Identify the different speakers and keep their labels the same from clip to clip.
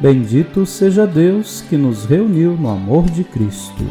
Speaker 1: Bendito seja Deus que nos reuniu no amor de Cristo.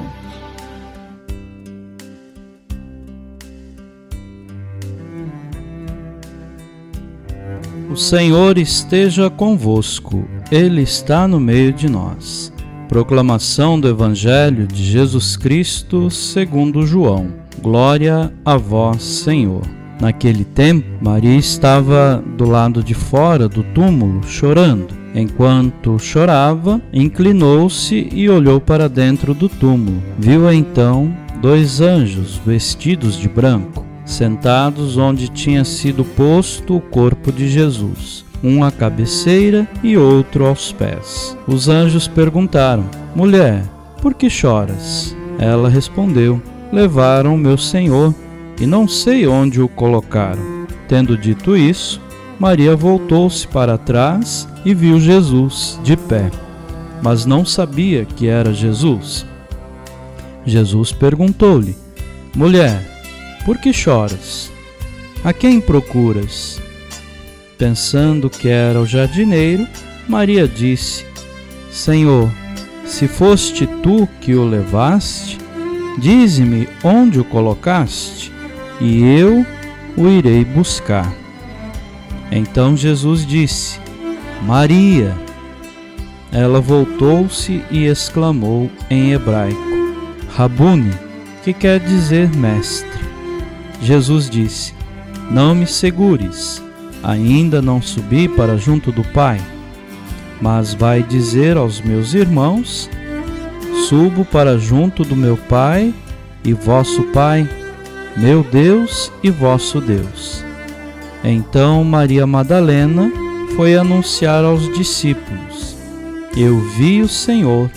Speaker 1: O Senhor esteja convosco, Ele está no meio de nós. Proclamação do Evangelho de Jesus Cristo segundo João. Glória a vós, Senhor. Naquele tempo, Maria estava do lado de fora do túmulo, chorando. Enquanto chorava, inclinou-se e olhou para dentro do túmulo. Viu então dois anjos vestidos de branco, sentados onde tinha sido posto o corpo de Jesus, um à cabeceira e outro aos pés. Os anjos perguntaram: Mulher, por que choras? Ela respondeu: Levaram meu Senhor e não sei onde o colocaram. Tendo dito isso, Maria voltou-se para trás e viu Jesus de pé, mas não sabia que era Jesus. Jesus perguntou-lhe: Mulher, por que choras? A quem procuras? Pensando que era o jardineiro, Maria disse: Senhor, se foste tu que o levaste, dize-me onde o colocaste, e eu o irei buscar. Então Jesus disse: Maria. Ela voltou-se e exclamou em hebraico: Rabuni, que quer dizer mestre. Jesus disse: Não me segures, ainda não subi para junto do Pai, mas vai dizer aos meus irmãos: Subo para junto do meu Pai e vosso Pai, meu Deus e vosso Deus. Então Maria Madalena foi anunciar aos discípulos: Eu vi o Senhor,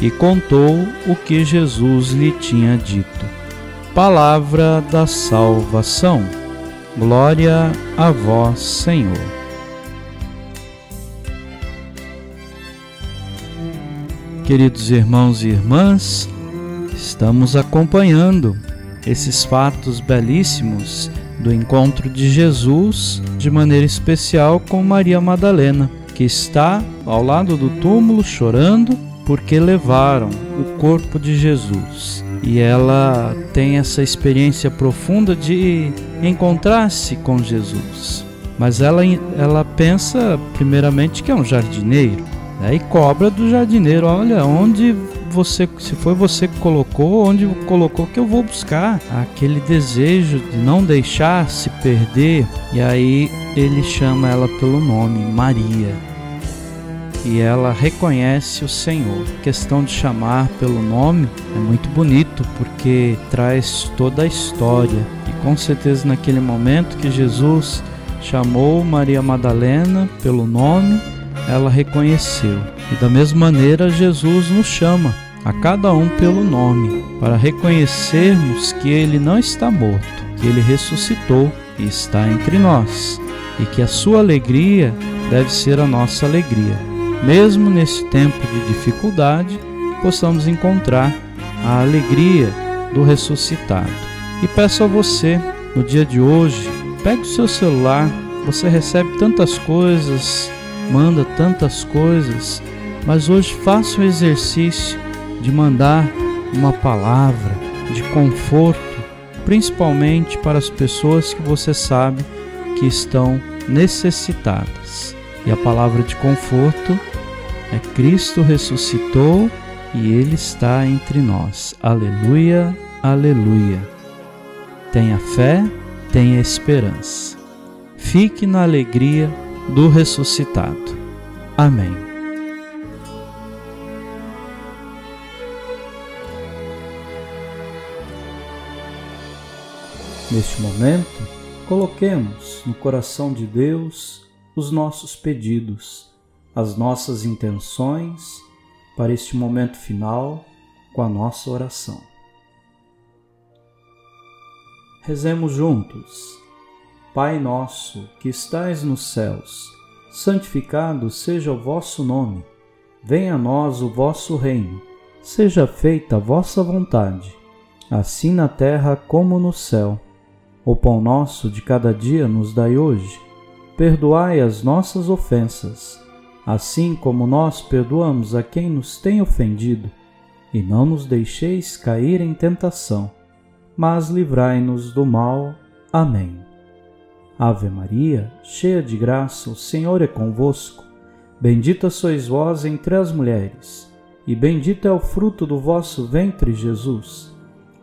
Speaker 1: e contou o que Jesus lhe tinha dito. Palavra da salvação. Glória a vós, Senhor. Queridos irmãos e irmãs, estamos acompanhando esses fatos belíssimos do encontro de Jesus, de maneira especial com Maria Madalena, que está ao lado do túmulo chorando porque levaram o corpo de Jesus. E ela tem essa experiência profunda de encontrar-se com Jesus. Mas ela, ela pensa primeiramente que é um jardineiro. Né? E cobra do jardineiro: olha, onde você, se foi você que colocou, onde colocou que eu vou buscar. Aquele desejo de não deixar se perder. E aí ele chama ela pelo nome, Maria. E ela reconhece o Senhor. A questão de chamar pelo nome é muito bonito porque traz toda a história. E com certeza naquele momento que Jesus chamou Maria Madalena pelo nome, ela reconheceu. E da mesma maneira, Jesus nos chama a cada um pelo nome, para reconhecermos que ele não está morto, que ele ressuscitou e está entre nós, e que a sua alegria deve ser a nossa alegria. Mesmo nesse tempo de dificuldade, possamos encontrar a alegria do ressuscitado. E peço a você, no dia de hoje, pegue o seu celular, você recebe tantas coisas, manda tantas coisas, mas hoje faça o exercício de mandar uma palavra de conforto, principalmente para as pessoas que você sabe que estão necessitadas. E a palavra de conforto é Cristo ressuscitou e Ele está entre nós. Aleluia, aleluia. Tenha fé, tenha esperança. Fique na alegria do ressuscitado. Amém. Neste momento, coloquemos no coração de Deus os nossos pedidos, as nossas intenções, para este momento final com a nossa oração. Rezemos juntos. Pai nosso, que estais nos céus, santificado seja o vosso nome. Venha a nós o vosso reino. Seja feita a vossa vontade, assim na terra como no céu. O pão nosso de cada dia nos dai hoje. Perdoai as nossas ofensas, assim como nós perdoamos a quem nos tem ofendido, e não nos deixeis cair em tentação, mas livrai-nos do mal. Amém. Ave Maria, cheia de graça, o Senhor é convosco. Bendita sois vós entre as mulheres, e bendito é o fruto do vosso ventre, Jesus.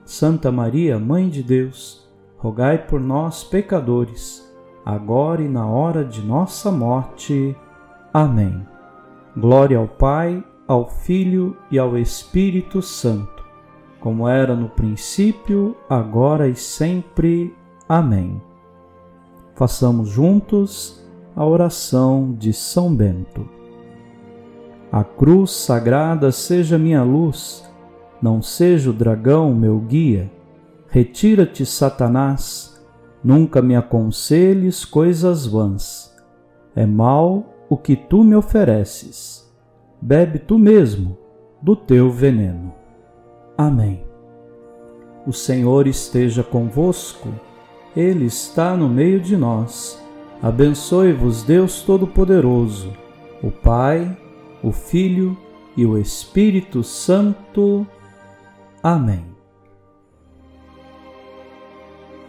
Speaker 1: Santa Maria, Mãe de Deus, rogai por nós, pecadores, agora e na hora de nossa morte. Amém. Glória ao Pai, ao Filho e ao Espírito Santo, como era no princípio, agora e sempre. Amém. Façamos juntos a oração de São Bento. A cruz sagrada seja minha luz, não seja o dragão meu guia Retira-te, Satanás, nunca me aconselhes coisas vãs. É mal o que tu me ofereces. Bebe tu mesmo do teu veneno. Amém. O Senhor esteja convosco, Ele está no meio de nós. Abençoe-vos, Deus Todo-Poderoso, o Pai, o Filho e o Espírito Santo. Amém.